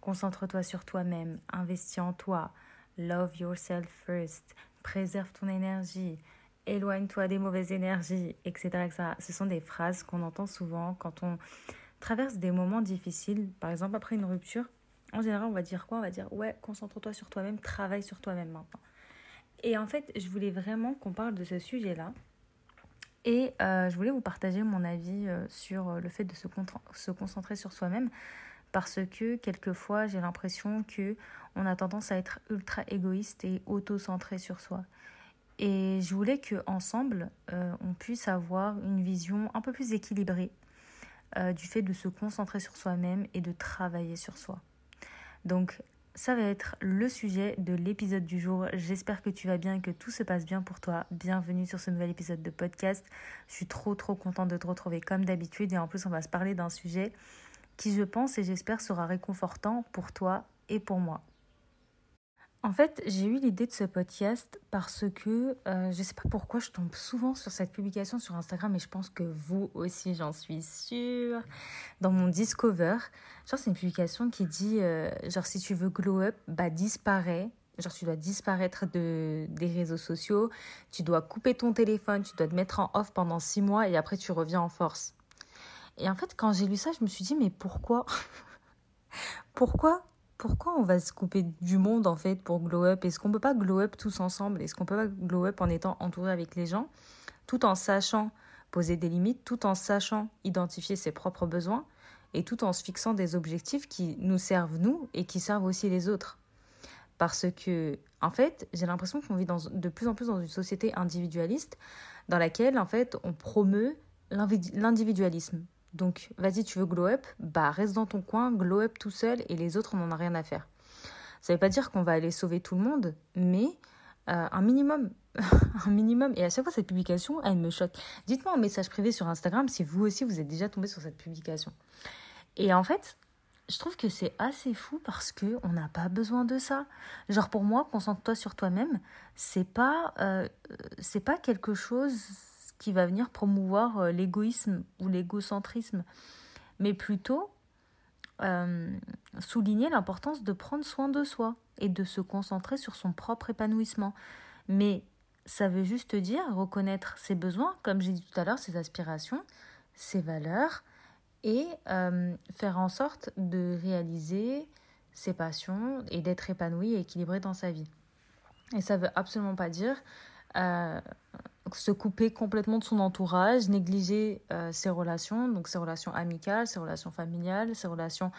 concentre-toi sur toi-même, investis en toi, love yourself first, préserve ton énergie, éloigne-toi des mauvaises énergies, etc.. Ce sont des phrases qu'on entend souvent quand on traverse des moments difficiles, par exemple après une rupture. En général, on va dire quoi? On va dire ouais, concentre-toi sur toi-même, travaille sur toi-même maintenant. Et en fait, je voulais vraiment qu'on parle de ce sujet-là. Et euh, je voulais vous partager mon avis euh, sur le fait de se concentrer sur soi-même parce que quelquefois j'ai l'impression que on a tendance à être ultra égoïste et auto-centré sur soi. Et je voulais que ensemble on puisse avoir une vision un peu plus équilibrée du fait de se concentrer sur soi-même et de travailler sur soi. Donc ça va être le sujet de l'épisode du jour. J'espère que tu vas bien que tout se passe bien pour toi. Bienvenue sur ce nouvel épisode de podcast. Je suis trop trop contente de te retrouver comme d'habitude et en plus on va se parler d'un sujet qui je pense et j'espère sera réconfortant pour toi et pour moi. En fait, j'ai eu l'idée de ce podcast parce que euh, je ne sais pas pourquoi je tombe souvent sur cette publication sur Instagram et je pense que vous aussi, j'en suis sûre. Dans mon Discover, genre c'est une publication qui dit euh, genre si tu veux glow up, bah. Genre tu dois disparaître de, des réseaux sociaux, tu dois couper ton téléphone, tu dois te mettre en off pendant six mois et après tu reviens en force. Et en fait, quand j'ai lu ça, je me suis dit mais pourquoi Pourquoi pourquoi on va se couper du monde en fait pour glow up? Est-ce qu'on peut pas glow up tous ensemble? Est-ce qu'on peut pas glow up en étant entouré avec les gens, tout en sachant poser des limites, tout en sachant identifier ses propres besoins et tout en se fixant des objectifs qui nous servent nous et qui servent aussi les autres? Parce que en fait, j'ai l'impression qu'on vit de plus en plus dans une société individualiste dans laquelle en fait on promeut l'individualisme. Donc, vas-y, tu veux glow up? Bah, reste dans ton coin, glow up tout seul et les autres, on n'en a rien à faire. Ça ne veut pas dire qu'on va aller sauver tout le monde, mais euh, un minimum. un minimum. Et à chaque fois, cette publication, elle me choque. Dites-moi en message privé sur Instagram si vous aussi, vous êtes déjà tombé sur cette publication. Et en fait, je trouve que c'est assez fou parce que on n'a pas besoin de ça. Genre pour moi, concentre-toi sur toi-même, c'est pas euh, c'est pas quelque chose qui va venir promouvoir euh, l'égoïsme ou l'égocentrisme, mais plutôt euh, souligner l'importance de prendre soin de soi et de se concentrer sur son propre épanouissement. Mais ça veut juste dire reconnaître ses besoins, comme j'ai dit tout à l'heure, ses aspirations, ses valeurs, et euh, faire en sorte de réaliser ses passions et d'être épanoui et équilibré dans sa vie. Et ça veut absolument pas dire se couper complètement de son entourage, négliger euh, ses relations, donc ses relations amicales, ses relations familiales, ses relations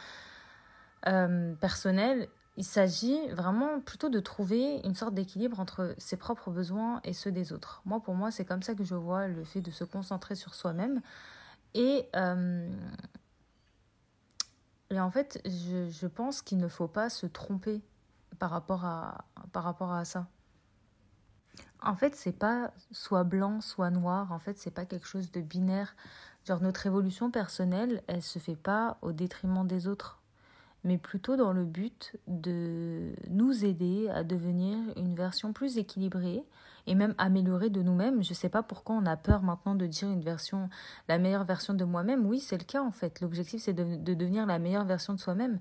euh, personnelles. Il s'agit vraiment plutôt de trouver une sorte d'équilibre entre ses propres besoins et ceux des autres. Moi, pour moi, c'est comme ça que je vois le fait de se concentrer sur soi-même. Et, euh, en fait, je, je pense qu'il ne faut pas se tromper par rapport à, par rapport à ça. En fait, c'est pas soit blanc, soit noir. En fait, c'est pas quelque chose de binaire. Genre, notre évolution personnelle, elle se fait pas au détriment des autres, mais plutôt dans le but de nous aider à devenir une version plus équilibrée et même améliorée de nous-mêmes. Je sais pas pourquoi on a peur maintenant de dire une version, la meilleure version de moi-même. Oui, c'est le cas en fait. L'objectif, c'est de, devenir la meilleure version de soi-même,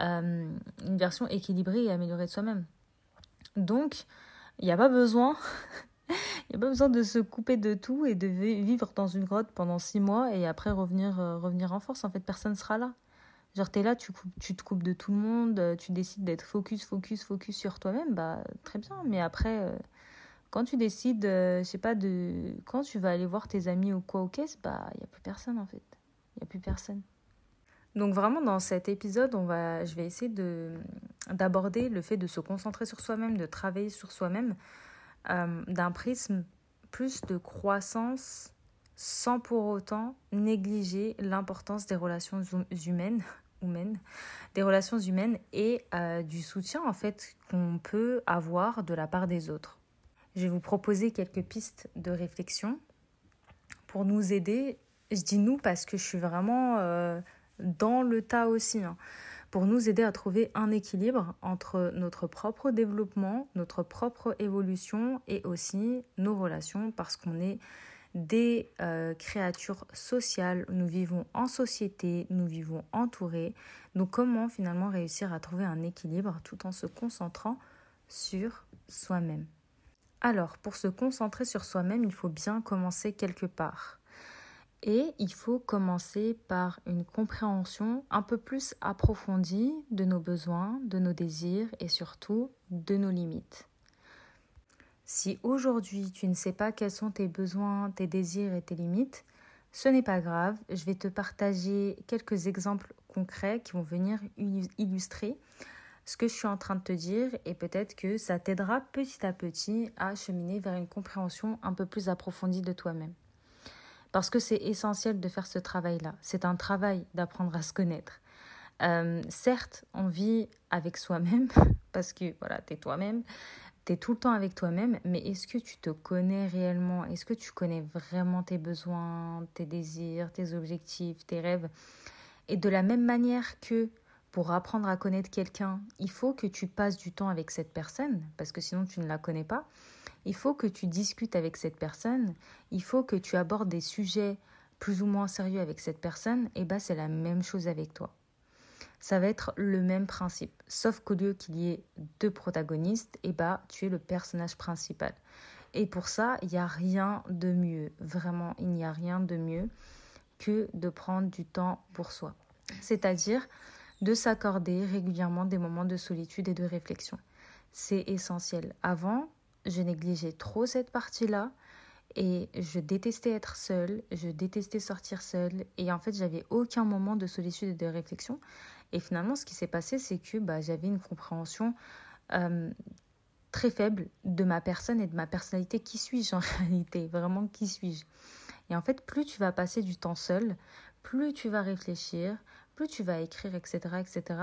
euh, une version équilibrée et améliorée de soi-même. Donc, il n'y a pas besoin. Il a pas besoin de se couper de tout et de vivre dans une grotte pendant six mois et après revenir, euh, revenir en force. En fait, personne ne sera là. Genre, es là, tu, tu te coupes de tout le monde, euh, tu décides d'être focus, focus, focus sur toi-même, bah très bien. Mais après, euh, quand tu décides, je sais pas, de. Quand tu vas aller voir tes amis ou quoi au caisse, bah il n'y a plus personne en fait. Il n'y a plus personne. Donc vraiment dans cet épisode, on va, je vais essayer de d'aborder le fait de se concentrer sur soi-même, de travailler sur soi-même euh, d'un prisme plus de croissance sans pour autant négliger l'importance des relations hum, humaines, humaines, des relations humaines et euh, du soutien en fait qu'on peut avoir de la part des autres. Je vais vous proposer quelques pistes de réflexion pour nous aider. Je dis nous parce que je suis vraiment euh, dans le tas aussi, hein, pour nous aider à trouver un équilibre entre notre propre développement, notre propre évolution et aussi nos relations, parce qu'on est des euh, créatures sociales, nous vivons en société, nous vivons entourés. Donc comment finalement réussir à trouver un équilibre tout en se concentrant sur soi-même? Alors, pour se concentrer sur soi-même, il faut bien commencer quelque part. Et il faut commencer par une compréhension un peu plus approfondie de nos besoins, de nos désirs et surtout de nos limites. Si aujourd'hui tu ne sais pas quels sont tes besoins, tes désirs et tes limites, ce n'est pas grave, je vais te partager quelques exemples concrets qui vont venir illustrer ce que je suis en train de te dire et peut-être que ça t'aidera petit à petit à cheminer vers une compréhension un peu plus approfondie de toi-même. Parce que c'est essentiel de faire ce travail-là. C'est un travail d'apprendre à se connaître. Euh, certes, on vit avec soi-même, parce que voilà, tu es toi-même, tu es tout le temps avec toi-même, mais est-ce que tu te connais réellement? Est-ce que tu connais vraiment tes besoins, tes désirs, tes objectifs, tes rêves? Et de la même manière que pour apprendre à connaître quelqu'un, il faut que tu passes du temps avec cette personne, parce que sinon tu ne la connais pas. Il faut que tu discutes avec cette personne. Il faut que tu abordes des sujets plus ou moins sérieux avec cette personne. Et bah, c'est la même chose avec toi. Ça va être le même principe. Sauf qu'au lieu qu'il y ait deux protagonistes, et bah, tu es le personnage principal. Et pour ça, il n'y a rien de mieux. Vraiment, il n'y a rien de mieux que de prendre du temps pour soi. C'est-à-dire de s'accorder régulièrement des moments de solitude et de réflexion. C'est essentiel. Avant, je négligeais trop cette partie-là et je détestais être seule, je détestais sortir seule et en fait, j'avais aucun moment de solitude et de réflexion. Et finalement, ce qui s'est passé, c'est que bah, j'avais une compréhension très faible de ma personne et de ma personnalité. Qui suis-je en réalité? Vraiment, qui suis-je? Et en fait, plus tu vas passer du temps seul, plus tu vas réfléchir, plus tu vas écrire, etc., etc.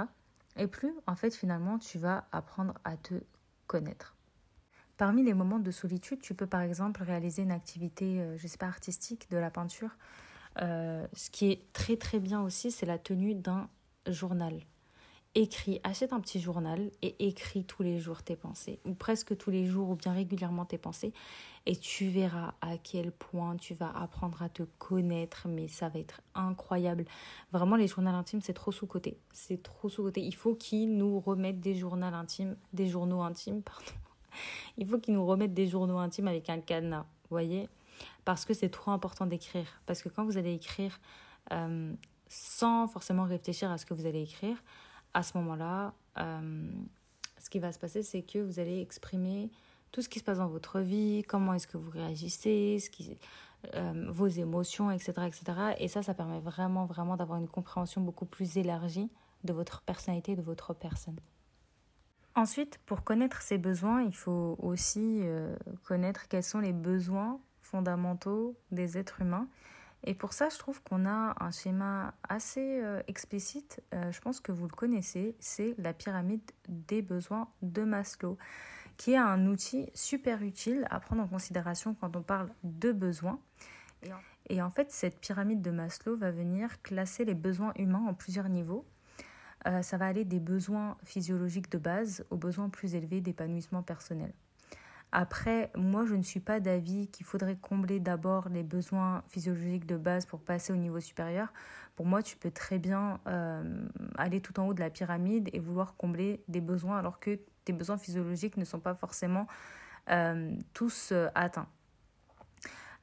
Et plus, en fait, finalement, tu vas apprendre à te connaître. Parmi les moments de solitude, tu peux par exemple réaliser une activité, euh, je sais pas, artistique, de la peinture. Euh, ce qui est très très bien aussi, c'est la tenue d'un journal écris, achète un petit journal et écris tous les jours tes pensées, ou presque tous les jours, ou bien régulièrement tes pensées, et tu verras à quel point tu vas apprendre à te connaître, mais ça va être incroyable. Vraiment, les journaux intimes, c'est trop sous-côté. C'est trop sous-côté. Il faut qu'ils nous remettent des journaux intimes, des journaux intimes, pardon. Il faut qu'ils nous remettent des journaux intimes avec un cadenas, vous voyez Parce que c'est trop important d'écrire. Parce que quand vous allez écrire euh, sans forcément réfléchir à ce que vous allez écrire, à ce moment-là, euh, ce qui va se passer, c'est que vous allez exprimer tout ce qui se passe dans votre vie, comment est-ce que vous réagissez, euh, vos émotions, etc., etc. Et ça, ça permet vraiment, vraiment d'avoir une compréhension beaucoup plus élargie de votre personnalité, de votre personne. Ensuite, pour connaître ses besoins, il faut aussi euh, connaître quels sont les besoins fondamentaux des êtres humains et pour ça, je trouve qu'on a un schéma assez euh, explicite, euh, je pense que vous le connaissez, c'est la pyramide des besoins de Maslow, qui est un outil super utile à prendre en considération quand on parle de besoins. Et en, fait, cette pyramide de Maslow va venir classer les besoins humains en plusieurs niveaux. Euh, ça va aller des besoins physiologiques de base aux besoins plus élevés d'épanouissement personnel. Après, moi, je ne suis pas d'avis qu'il faudrait combler d'abord les besoins physiologiques de base pour passer au niveau supérieur. Pour moi, tu peux très bien euh, aller tout en haut de la pyramide et vouloir combler des besoins alors que tes besoins physiologiques ne sont pas forcément euh, tous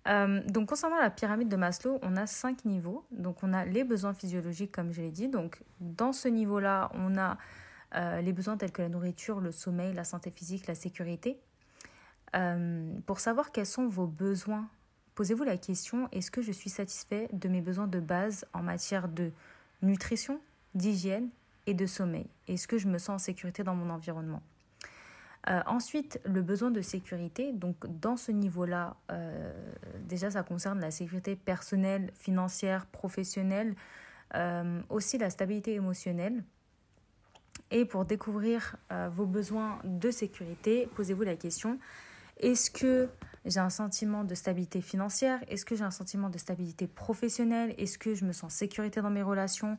euh, donc concernant la pyramide de Maslow, on a cinq niveaux. Donc on a les besoins physiologiques comme je l'ai dit. Donc dans ce niveau-là, on a les besoins tels que la nourriture, le sommeil, la santé physique, la sécurité. Euh, pour savoir quels sont vos besoins, posez-vous la question, est-ce que je suis satisfait de mes besoins de base en matière de nutrition, d'hygiène et de sommeil? Est-ce que je me sens en sécurité dans mon environnement? Euh, ensuite, le besoin de sécurité, donc dans ce niveau-là, euh, déjà ça concerne la sécurité personnelle, financière, professionnelle, aussi la stabilité émotionnelle. Et pour découvrir vos besoins de sécurité, posez-vous la question, est-ce que j'ai un sentiment de stabilité financière? Est-ce que j'ai un sentiment de stabilité professionnelle? Est-ce que je me sens en sécurité dans mes relations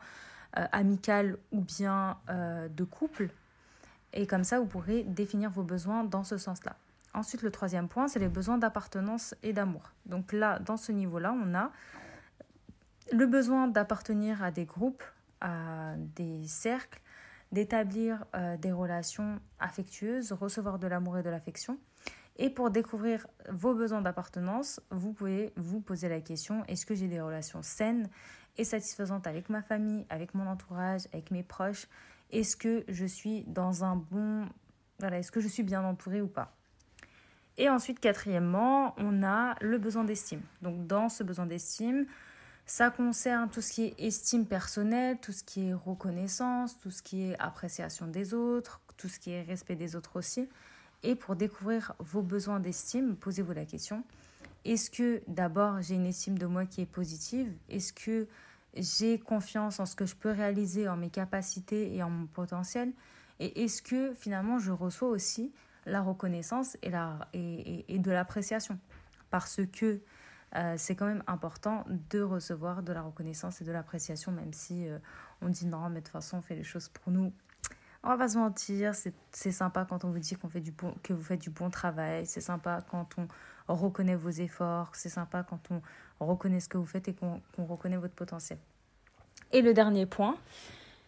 euh, amicales ou bien euh, de couple? Et comme ça, vous pourrez définir vos besoins dans ce sens-là. Ensuite, le troisième point, c'est les besoins d'appartenance et d'amour. Donc là, dans ce niveau-là, on a le besoin d'appartenir à des groupes, à des cercles, d'établir euh, des relations affectueuses, recevoir de l'amour et de l'affection. Et pour découvrir vos besoins d'appartenance, vous pouvez vous poser la question, est-ce que j'ai des relations saines et satisfaisantes avec ma famille, avec mon entourage, avec mes proches? Est-ce que je suis dans un bon... Voilà, est-ce que je suis bien entourée ou pas? Et ensuite, quatrièmement, on a le besoin d'estime. Donc dans ce besoin d'estime, ça concerne tout ce qui est estime personnelle, tout ce qui est reconnaissance, tout ce qui est appréciation des autres, tout ce qui est respect des autres aussi. Et pour découvrir vos besoins d'estime, posez-vous la question, est-ce que d'abord j'ai une estime de moi qui est positive? Est-ce que j'ai confiance en ce que je peux réaliser, en mes capacités et en mon potentiel Et est-ce que finalement je reçois aussi la reconnaissance et, la, et, de l'appréciation? Parce que euh, c'est quand même important de recevoir de la reconnaissance et de l'appréciation, même si euh, on dit non, mais de toute façon, on fait les choses pour nous. On va se mentir, c'est sympa quand on vous dit que vous faites du bon travail, c'est sympa quand on reconnaît vos efforts, c'est sympa quand on reconnaît ce que vous faites et qu'on reconnaît votre potentiel. Et le dernier point,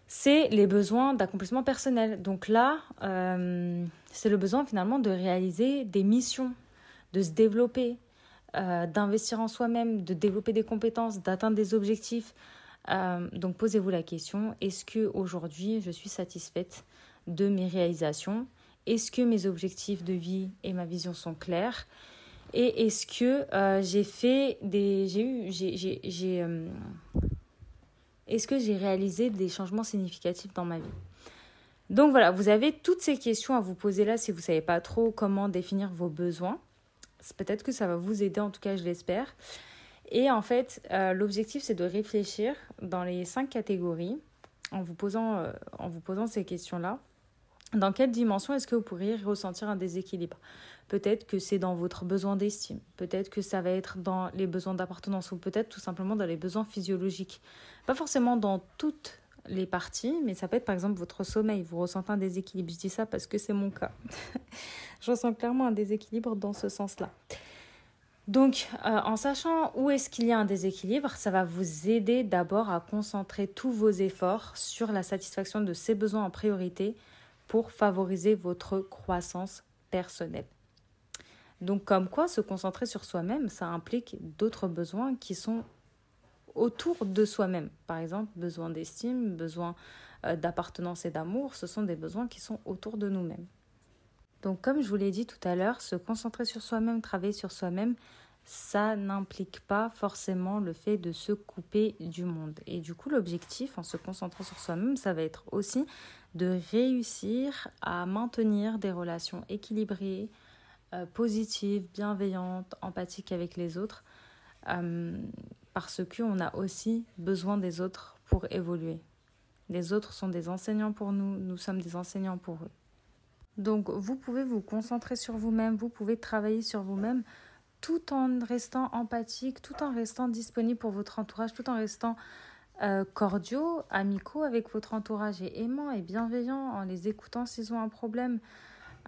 c'est les besoins d'accomplissement personnel. Donc là, euh, c'est le besoin finalement de réaliser des missions, de se développer, euh, d'investir en soi-même, de développer des compétences, d'atteindre des objectifs. Euh, donc posez-vous la question, est-ce que aujourd'hui je suis satisfaite de mes réalisations? Est-ce que mes objectifs de vie et ma vision sont clairs? Et est-ce que euh, j'ai fait des j'ai eu j'ai j'ai est-ce que j'ai réalisé des changements significatifs dans ma vie? Donc voilà, vous avez toutes ces questions à vous poser là si vous ne savez pas trop comment définir vos besoins. Peut-être que ça va vous aider, en tout cas je l'espère. Et en fait, euh, l'objectif c'est de réfléchir dans les cinq catégories en vous posant, euh, en vous posant ces questions-là. Dans quelle dimension est-ce que vous pourriez ressentir un déséquilibre? Peut-être que c'est dans votre besoin d'estime, peut-être que ça va être dans les besoins d'appartenance ou peut-être tout simplement dans les besoins physiologiques. Pas forcément dans toutes les parties, mais ça peut être par exemple votre sommeil. Vous ressentez un déséquilibre. Je dis ça parce que c'est mon cas. je ressens clairement un déséquilibre dans ce sens-là. Donc, euh, en sachant où est-ce qu'il y a un déséquilibre, ça va vous aider d'abord à concentrer tous vos efforts sur la satisfaction de ces besoins en priorité pour favoriser votre croissance personnelle. Donc, comme quoi, se concentrer sur soi-même, ça implique d'autres besoins qui sont autour de soi-même. Par exemple, besoin d'estime, besoin euh, d'appartenance et d'amour, ce sont des besoins qui sont autour de nous-mêmes. Donc comme je vous l'ai dit tout à l'heure, se concentrer sur soi-même, travailler sur soi-même, ça n'implique pas forcément le fait de se couper du monde. Et du coup, l'objectif en se concentrant sur soi-même, ça va être aussi de réussir à maintenir des relations équilibrées, euh, positives, bienveillantes, empathiques avec les autres. Euh, parce qu'on a aussi besoin des autres pour évoluer. Les autres sont des enseignants pour nous, nous sommes des enseignants pour eux. Donc vous pouvez vous concentrer sur vous-même, vous pouvez travailler sur vous-même tout en restant empathique, tout en restant disponible pour votre entourage, tout en restant euh, cordiaux, amicaux avec votre entourage et aimant et bienveillant en les écoutant s'ils ont un problème.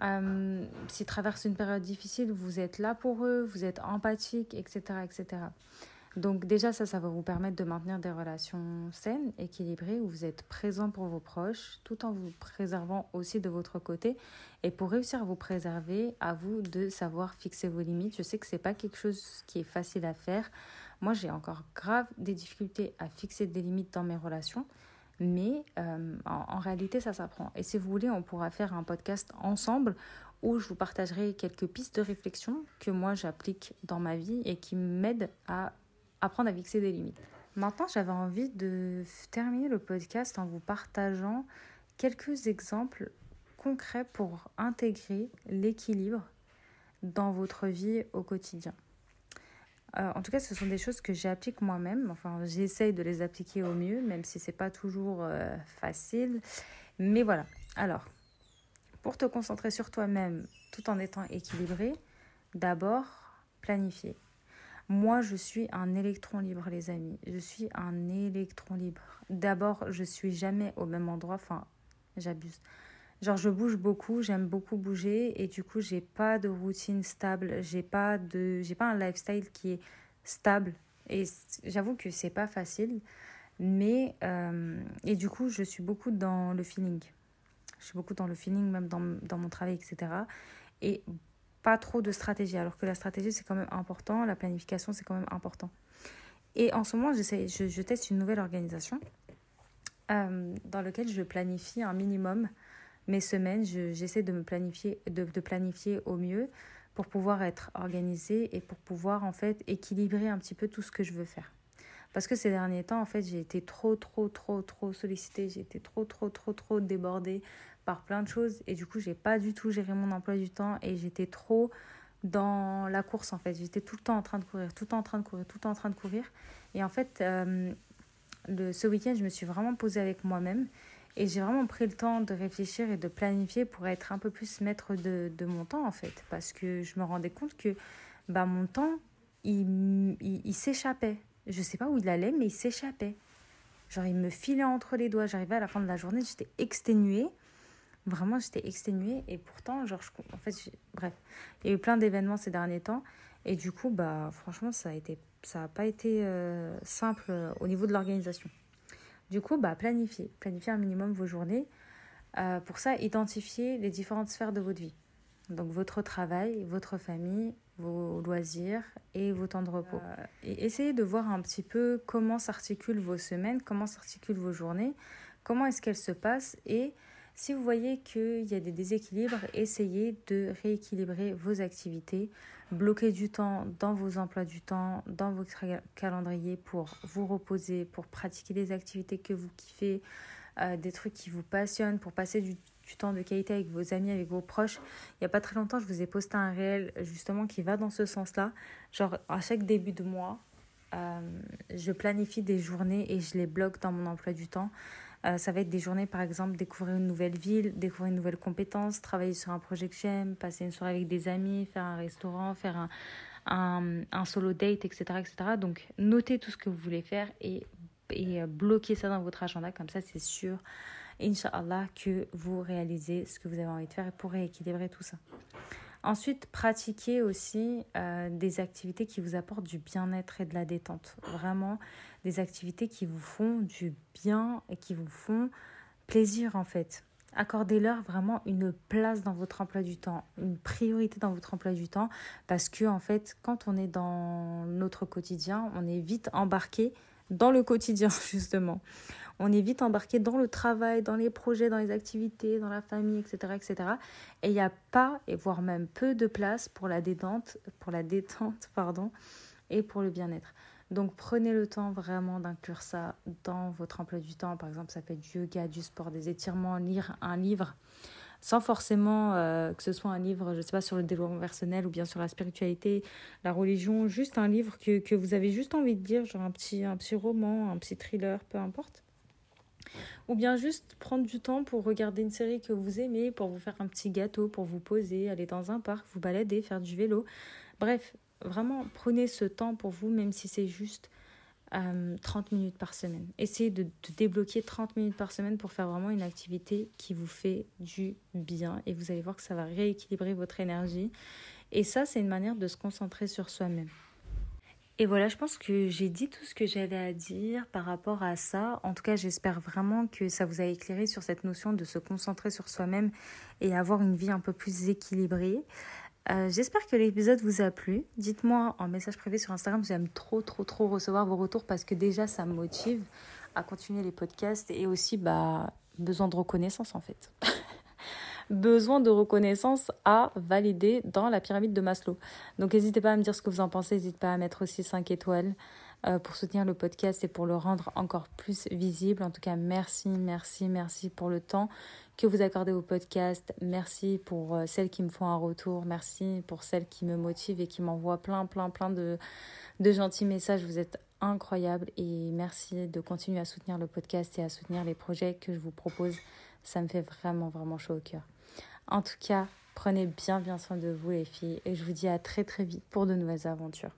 Euh, s'ils traversent une période difficile, vous êtes là pour eux, vous êtes empathique, etc. etc. Donc déjà, ça, ça va vous permettre de maintenir des relations saines, équilibrées, où vous êtes présent pour vos proches, tout en vous préservant aussi de votre côté. Et pour réussir à vous préserver, à vous de savoir fixer vos limites. Je sais que ce n'est pas quelque chose qui est facile à faire. Moi, j'ai encore grave des difficultés à fixer des limites dans mes relations. Mais euh, en, réalité, ça s'apprend. Et si vous voulez, on pourra faire un podcast ensemble où je vous partagerai quelques pistes de réflexion que moi j'applique dans ma vie et qui m'aident à apprendre à fixer des limites. Maintenant, j'avais envie de terminer le podcast en vous partageant quelques exemples concrets pour intégrer l'équilibre dans votre vie au quotidien. Euh, en tout cas, ce sont des choses que j'applique moi-même. Enfin, j'essaye de les appliquer au mieux, même si c'est pas toujours euh, facile. Mais voilà. Alors, pour te concentrer sur toi-même tout en étant équilibré, d'abord, planifier. Moi, je suis un électron libre, les amis. Je suis un électron libre. D'abord, je suis jamais au même endroit. Enfin, j'abuse. Genre, je bouge beaucoup, j'aime beaucoup bouger et du coup, j'ai pas de routine stable, j'ai pas de j'ai pas un lifestyle qui est stable et j'avoue que c'est pas facile, mais euh, et du coup, je suis beaucoup dans le feeling. Je suis beaucoup dans le feeling même dans, dans mon travail etc. Et pas trop de stratégie alors que la stratégie c'est quand même important, la planification c'est quand même important. Et en ce moment, je, je teste une nouvelle organisation euh, dans laquelle je planifie un minimum mes semaines, j'essaie de me planifier, de, planifier au mieux pour pouvoir être organisée et pour pouvoir en fait équilibrer un petit peu tout ce que je veux faire. Parce que ces derniers temps, en fait, j'ai été trop, trop, trop, trop sollicitée, j'ai été trop, trop, trop, trop débordée par plein de choses et du coup, j'ai pas du tout géré mon emploi du temps et j'étais trop dans la course en fait. J'étais tout le temps en train de courir, tout le temps en train de courir, tout le temps en train de courir. Et en fait, euh, le, ce week-end, je me suis vraiment posée avec moi-même et j'ai vraiment pris le temps de réfléchir et de planifier pour être un peu plus maître de, mon temps, en fait. Parce que je me rendais compte que bah, mon temps, il, il, s'échappait. Je sais pas où il allait, mais il s'échappait. Genre, il me filait entre les doigts. J'arrivais à la fin de la journée, j'étais exténuée. Vraiment, j'étais exténuée. Et pourtant, genre, je, en fait, bref, il y a eu plein d'événements ces derniers temps. Et du coup, bah, franchement, ça a été, ça n'a pas été euh, simple euh, au niveau de l'organisation. Du coup, bah, planifiez. Planifiez un minimum vos journées. Euh, pour ça, identifiez les différentes sphères de votre vie. Donc votre travail, votre famille, vos loisirs et vos temps de repos. Euh, et essayez de voir un petit peu comment s'articulent vos semaines, comment s'articulent vos journées, comment est-ce qu'elles se passent et si vous voyez qu'il y a des déséquilibres, essayez de rééquilibrer vos activités, bloquer du temps dans vos emplois du temps, dans votre calendrier pour vous reposer, pour pratiquer des activités que vous kiffez, euh, des trucs qui vous passionnent, pour passer du, temps de qualité avec vos amis, avec vos proches. Il n'y a pas très longtemps, je vous ai posté un réel justement qui va dans ce sens-là. Genre, à chaque début de mois, euh, je planifie des journées et je les bloque dans mon emploi du temps. Euh, ça va être des journées, par exemple, découvrir une nouvelle ville, découvrir une nouvelle compétence, travailler sur un projet que j'aime, passer une soirée avec des amis, faire un restaurant, faire un, un, solo date, etc., etc. Donc, notez tout ce que vous voulez faire et, et euh, bloquez ça dans votre agenda. Comme ça, c'est sûr, Inch'Allah, que vous réalisez ce que vous avez envie de faire pour rééquilibrer tout ça. Ensuite, pratiquez aussi euh, des activités qui vous apportent du bien-être et de la détente. Vraiment, des activités qui vous font du bien et qui vous font plaisir en fait. Accordez-leur vraiment une place dans votre emploi du temps, une priorité dans votre emploi du temps, parce que en fait, quand on est dans notre quotidien, on est vite embarqué dans le quotidien justement on est vite embarqué dans le travail, dans les projets, dans les activités, dans la famille, etc. etc. Et il n'y a pas, et voire même peu de place pour la détente, pour la détente pardon, et pour le bien-être. Donc prenez le temps vraiment d'inclure ça dans votre emploi du temps. Par exemple, ça peut être du yoga, du sport, des étirements, lire un livre sans forcément euh, que ce soit un livre, je ne sais pas, sur le développement personnel ou bien sur la spiritualité, la religion, juste un livre que, que vous avez juste envie de lire, genre un petit, un petit roman, un petit thriller, peu importe. Ou bien juste prendre du temps pour regarder une série que vous aimez, pour vous faire un petit gâteau, pour vous poser, aller dans un parc, vous balader, faire du vélo. Bref, vraiment prenez ce temps pour vous, même si c'est juste 30 euh, minutes par semaine. Essayez de, de, débloquer 30 minutes par semaine pour faire vraiment une activité qui vous fait du bien et vous allez voir que ça va rééquilibrer votre énergie. Et ça, c'est une manière de se concentrer sur soi-même. Et voilà, je pense que j'ai dit tout ce que j'avais à dire par rapport à ça. En tout cas, j'espère vraiment que ça vous a éclairé sur cette notion de se concentrer sur soi-même et avoir une vie un peu plus équilibrée. Euh, j'espère que l'épisode vous a plu. Dites-moi en message privé sur Instagram, j'aime trop, trop, trop recevoir vos retours parce que déjà, ça me motive à continuer les podcasts et aussi bah, besoin de reconnaissance en fait. besoin de reconnaissance à valider dans la pyramide de Maslow. Donc n'hésitez pas à me dire ce que vous en pensez, n'hésitez pas à mettre aussi 5 étoiles euh, pour soutenir le podcast et pour le rendre encore plus visible. En tout cas, merci, merci, merci pour le temps que vous accordez au podcast. Merci pour euh, celles qui me font un retour. Merci pour celles qui me motivent et qui m'envoient plein, plein, plein de, de gentils messages. Vous êtes incroyables et merci de continuer à soutenir le podcast et à soutenir les projets que je vous propose. Ça me fait vraiment, vraiment chaud au cœur. En tout cas, prenez bien bien soin de vous les filles et je vous dis à très très vite pour de nouvelles aventures.